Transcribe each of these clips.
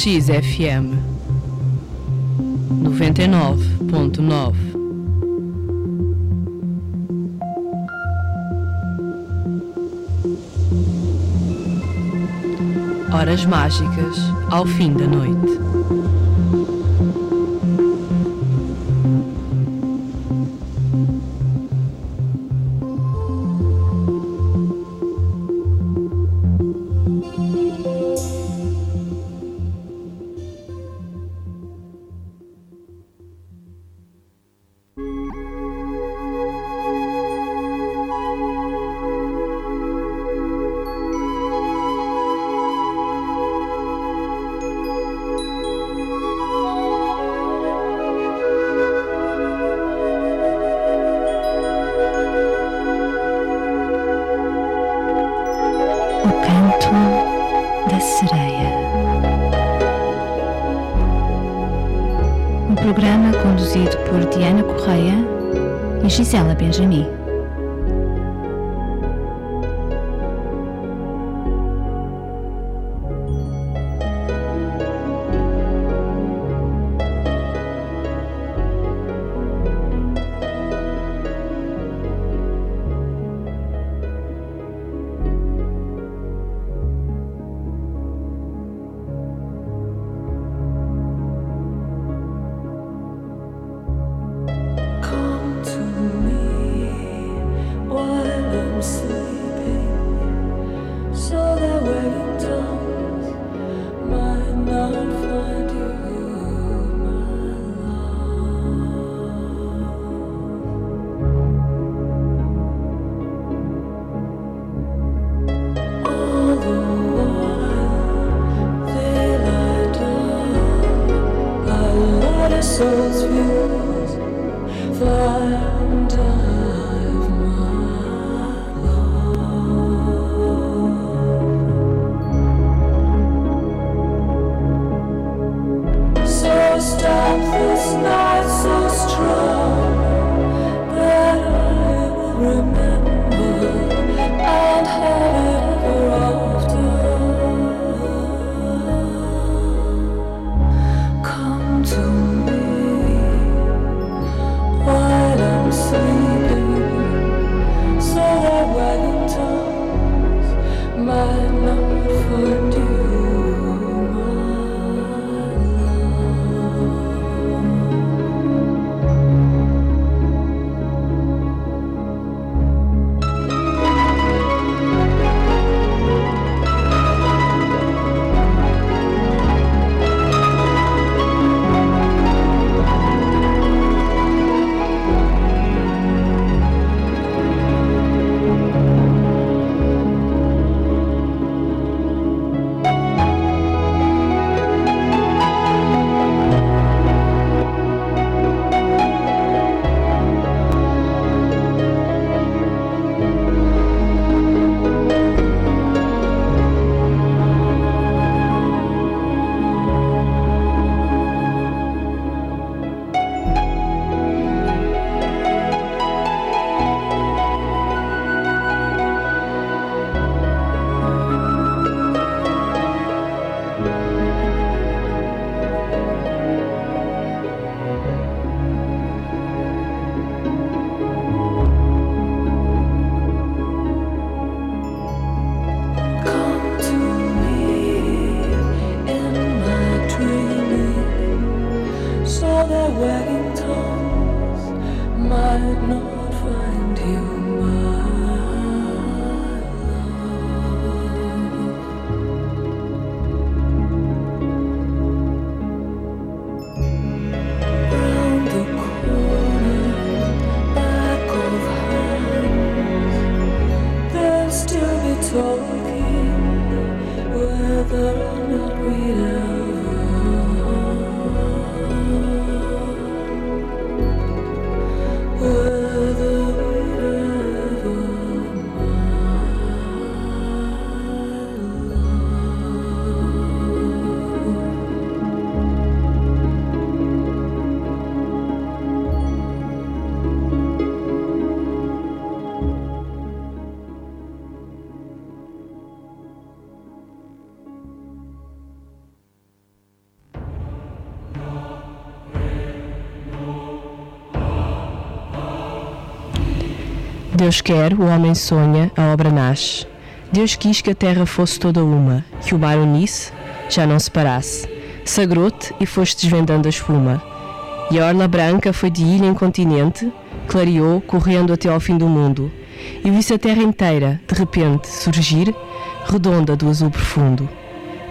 XFM 99.9 Horas mágicas ao fim da noite. por Diana Correia e Gisela Benjamin. Deus quer, o homem sonha, a obra nasce. Deus quis que a terra fosse toda uma, que o mar unisse, já não se parasse. Sagrou-te e foste desvendando a espuma. E a orla branca foi de ilha em continente, clareou, correndo até ao fim do mundo. E vi-se a terra inteira, de repente, surgir, redonda do azul profundo.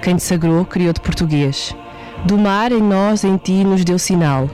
Quem te sagrou criou-te português. Do mar em nós, em ti, nos deu sinal.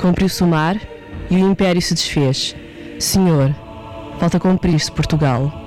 Cumpriu-se o mar e o império se desfez. Senhor, falta cumprir-se Portugal.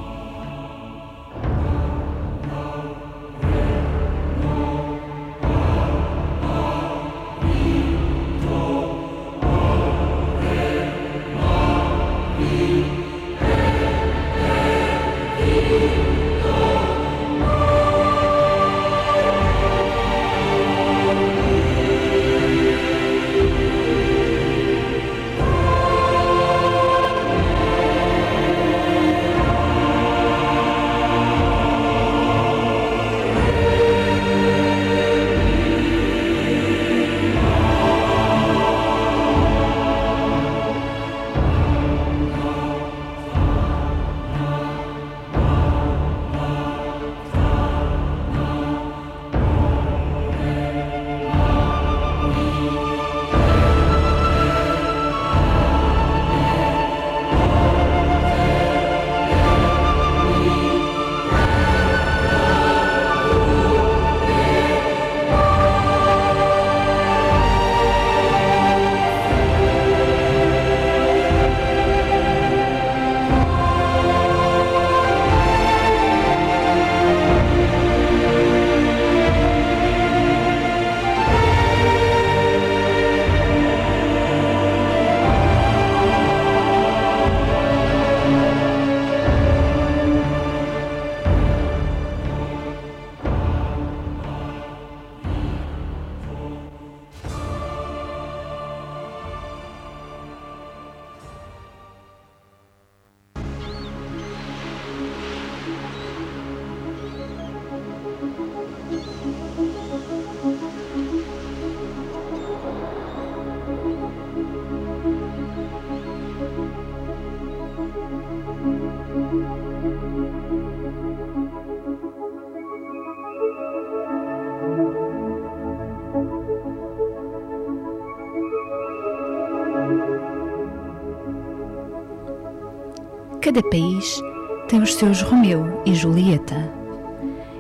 Cada país tem os seus Romeu e Julieta.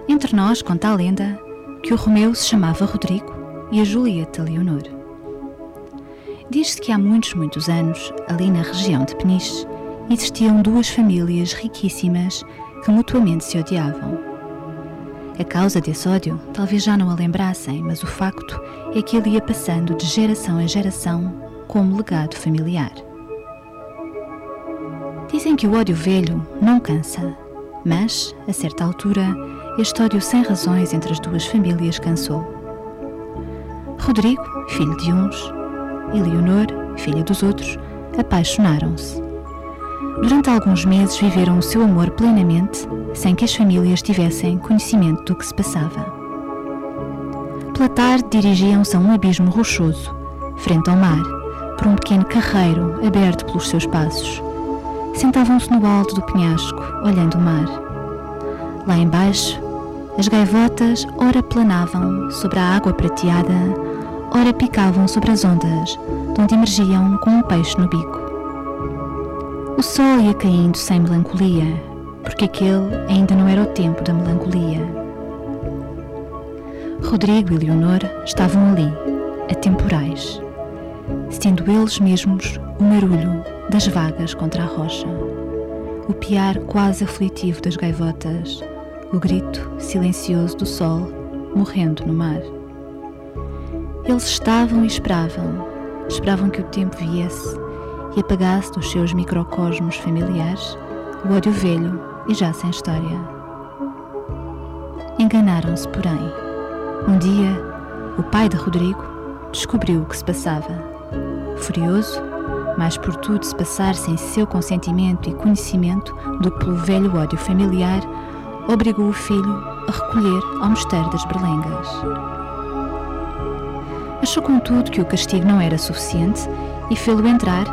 Entre nós conta a lenda que o Romeu se chamava Rodrigo e a Julieta Leonor. Diz-se que há muitos, muitos anos, ali na região de Peniche, existiam duas famílias riquíssimas que mutuamente se odiavam. A causa desse ódio talvez já não a lembrassem, mas o facto é que ele ia passando de geração em geração como legado familiar. Dizem que o ódio velho não cansa, mas, a certa altura, este ódio sem razões entre as duas famílias cansou. Rodrigo, filho de uns, e Leonor, filha dos outros, apaixonaram-se. Durante alguns meses viveram o seu amor plenamente, sem que as famílias tivessem conhecimento do que se passava. Pela tarde dirigiam-se a um abismo rochoso, frente ao mar, por um pequeno carreiro aberto pelos seus passos Sentavam-se no alto do penhasco, olhando o mar. Lá embaixo, as gaivotas ora planavam sobre a água prateada, ora picavam sobre as ondas, de onde emergiam com um peixe no bico. O sol ia caindo sem melancolia, porque aquele ainda não era o tempo da melancolia. Rodrigo e Leonor estavam ali, atemporais, sendo eles mesmos o marulho das vagas contra a rocha, o piar quase aflitivo das gaivotas, o grito silencioso do sol morrendo no mar. Eles estavam e esperavam, esperavam que o tempo viesse e apagasse dos seus microcosmos familiares o ódio velho e já sem história. Enganaram-se, porém. Um dia, o pai de Rodrigo descobriu o que se passava. Furioso, mais por tudo se passar sem seu consentimento e conhecimento do que pelo velho ódio familiar, obrigou o filho a recolher ao mosteiro das Berlengas. Achou, contudo, que o castigo não era suficiente e fê-lo entrar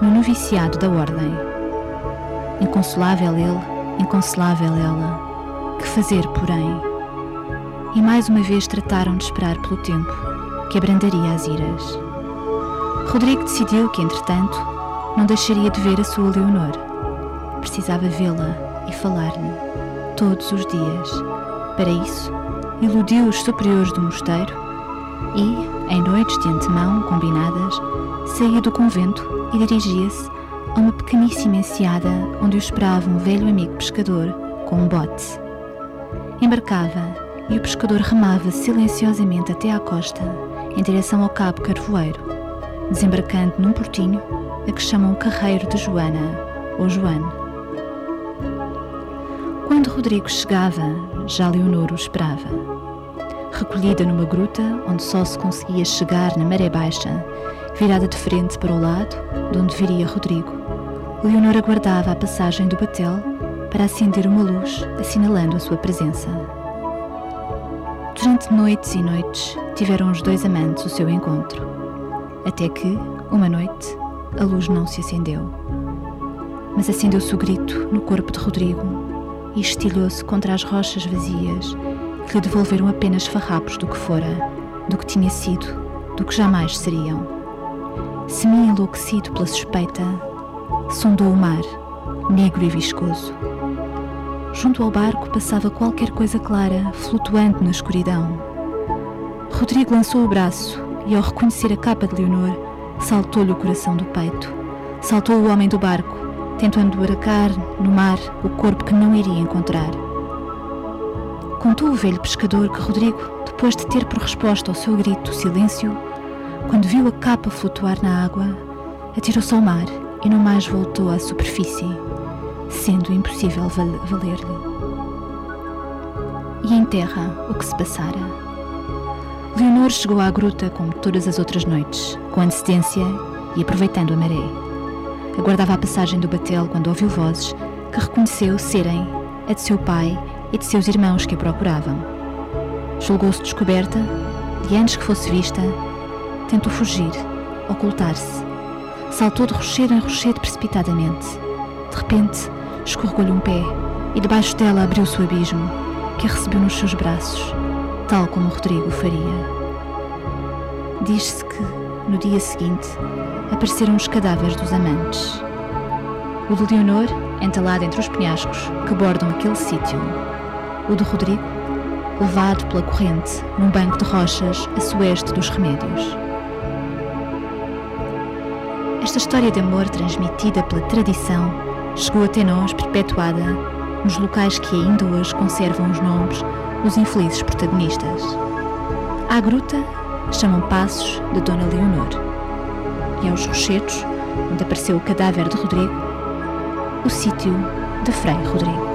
no noviciado da Ordem. Inconsolável ele, inconsolável ela. Que fazer, porém? E mais uma vez trataram de esperar pelo tempo, que abrandaria as iras. Rodrigo decidiu que, entretanto, não deixaria de ver a sua Leonor. Precisava vê-la e falar-lhe, todos os dias. Para isso, iludiu os superiores do mosteiro e, em noites de antemão combinadas, saía do convento e dirigia-se a uma pequeníssima enseada onde o esperava um velho amigo pescador com um bote. Embarcava e o pescador remava silenciosamente até à costa, em direção ao Cabo Carvoeiro, desembarcando num portinho a que chamam Carreiro de Joana ou Joane. Quando Rodrigo chegava, já Leonor o esperava. Recolhida numa gruta onde só se conseguia chegar na maré baixa, virada de frente para o lado de onde viria Rodrigo, Leonor aguardava a passagem do batel para acender uma luz assinalando a sua presença. Durante noites e noites tiveram os dois amantes o seu encontro, até que, uma noite, a luz não se acendeu. Mas acendeu-se o grito no corpo de Rodrigo e estilhou-se contra as rochas vazias que lhe devolveram apenas farrapos do que fora, do que tinha sido, do que jamais seriam. Semi-enlouquecido pela suspeita, sondou o mar, negro e viscoso. Junto ao barco passava qualquer coisa clara, flutuando na escuridão. Rodrigo lançou o braço e, ao reconhecer a capa de Leonor, saltou-lhe o coração do peito. Saltou o homem do barco, tentando baracar no mar o corpo que não iria encontrar. Contou o velho pescador que Rodrigo, depois de ter por resposta ao seu grito silêncio, quando viu a capa flutuar na água, atirou-se ao mar e não mais voltou à superfície, sendo impossível valer-lhe. E em terra, o que se passara? Leonor chegou à gruta como todas as outras noites, com antecedência e aproveitando a maré. Aguardava a passagem do batel quando ouviu vozes que reconheceu serem a de seu pai e de seus irmãos que a procuravam. Julgou-se descoberta e antes que fosse vista, tentou fugir, ocultar-se. Saltou de rochedo em rochedo precipitadamente. De repente, escorregou-lhe um pé e debaixo dela abriu-se o abismo, que a recebeu nos seus braços tal como Rodrigo faria. Diz-se que, no dia seguinte, apareceram os cadáveres dos amantes. O de Leonor, entalado entre os penhascos que bordam aquele sítio. O de Rodrigo, levado pela corrente num banco de rochas a sueste dos remédios. Esta história de amor transmitida pela tradição chegou até nós perpetuada nos locais que ainda hoje conservam os nomes os infelizes protagonistas. À gruta chamam Passos de Dona Leonor e aos rochedos, onde apareceu o cadáver de Rodrigo, o sítio de Frei Rodrigo.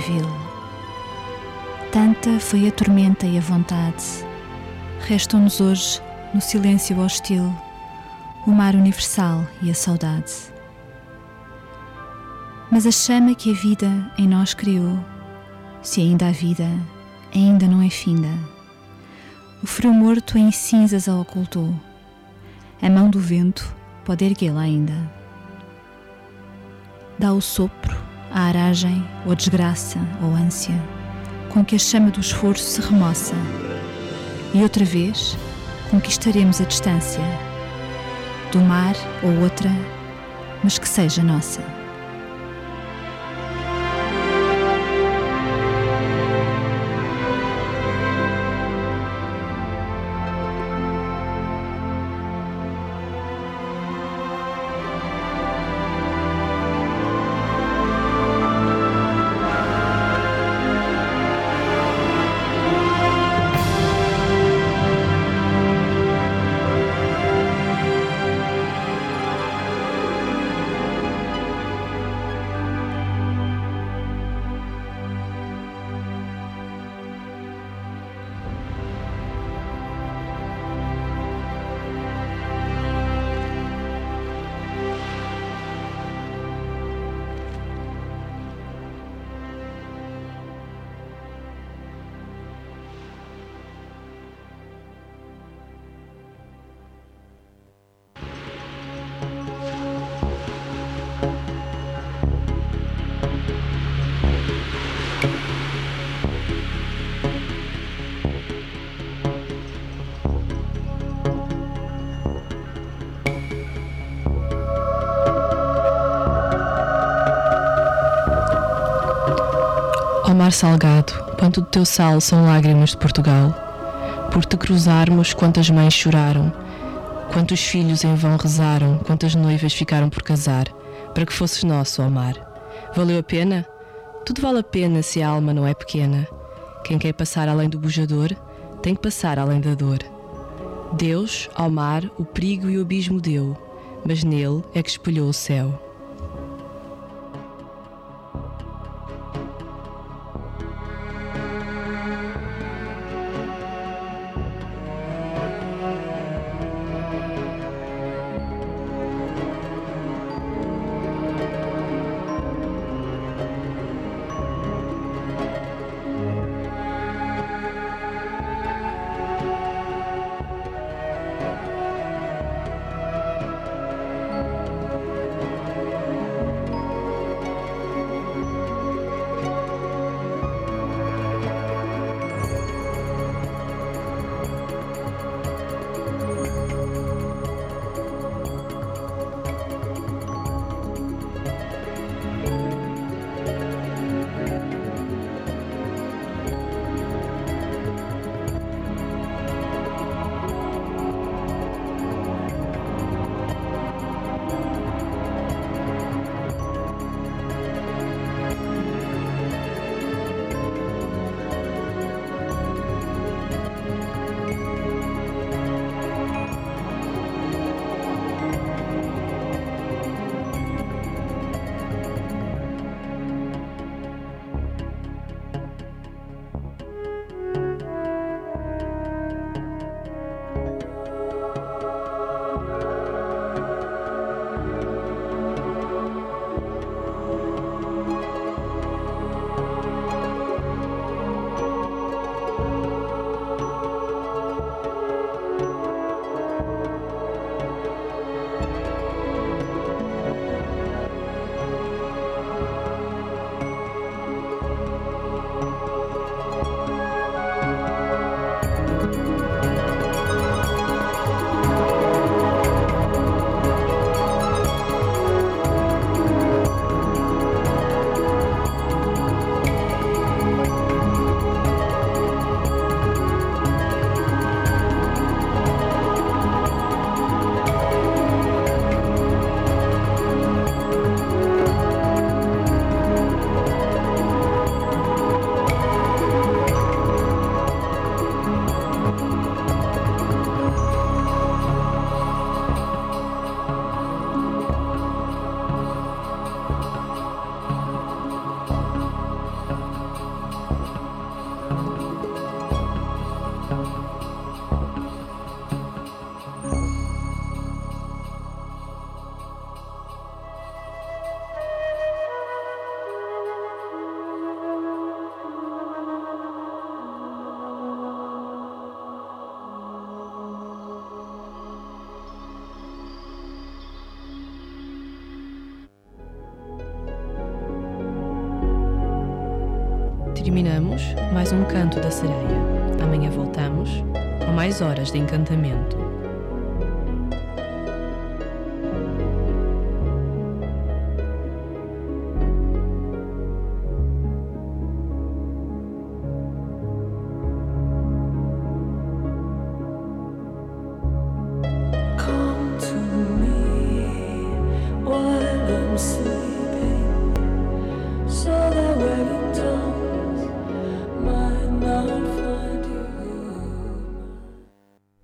Vil. Tanta foi a tormenta e a vontade. Restam-nos hoje, no silêncio hostil, o mar universal e a saudade. Mas a chama que a vida em nós criou, se ainda há vida, ainda não é finda. O frio morto em cinzas a ocultou. A mão do vento pode erguê-la ainda dá o sopro, a aragem ou a desgraça ou ânsia, com que a chama do esforço se remoça. E outra vez conquistaremos a distância, do mar ou outra, mas que seja nossa. Mar salgado, quanto do teu sal são lágrimas de Portugal. Por te cruzarmos, quantas mães choraram, quantos filhos em vão rezaram, quantas noivas ficaram por casar, para que fosses nosso, ó mar. Valeu a pena? Tudo vale a pena se a alma não é pequena. Quem quer passar além do bujador, tem que passar além da dor. Deus, ao mar, o perigo e o abismo deu, mas nele é que espelhou o céu. Mais um canto da sereia. Amanhã voltamos com mais horas de encantamento.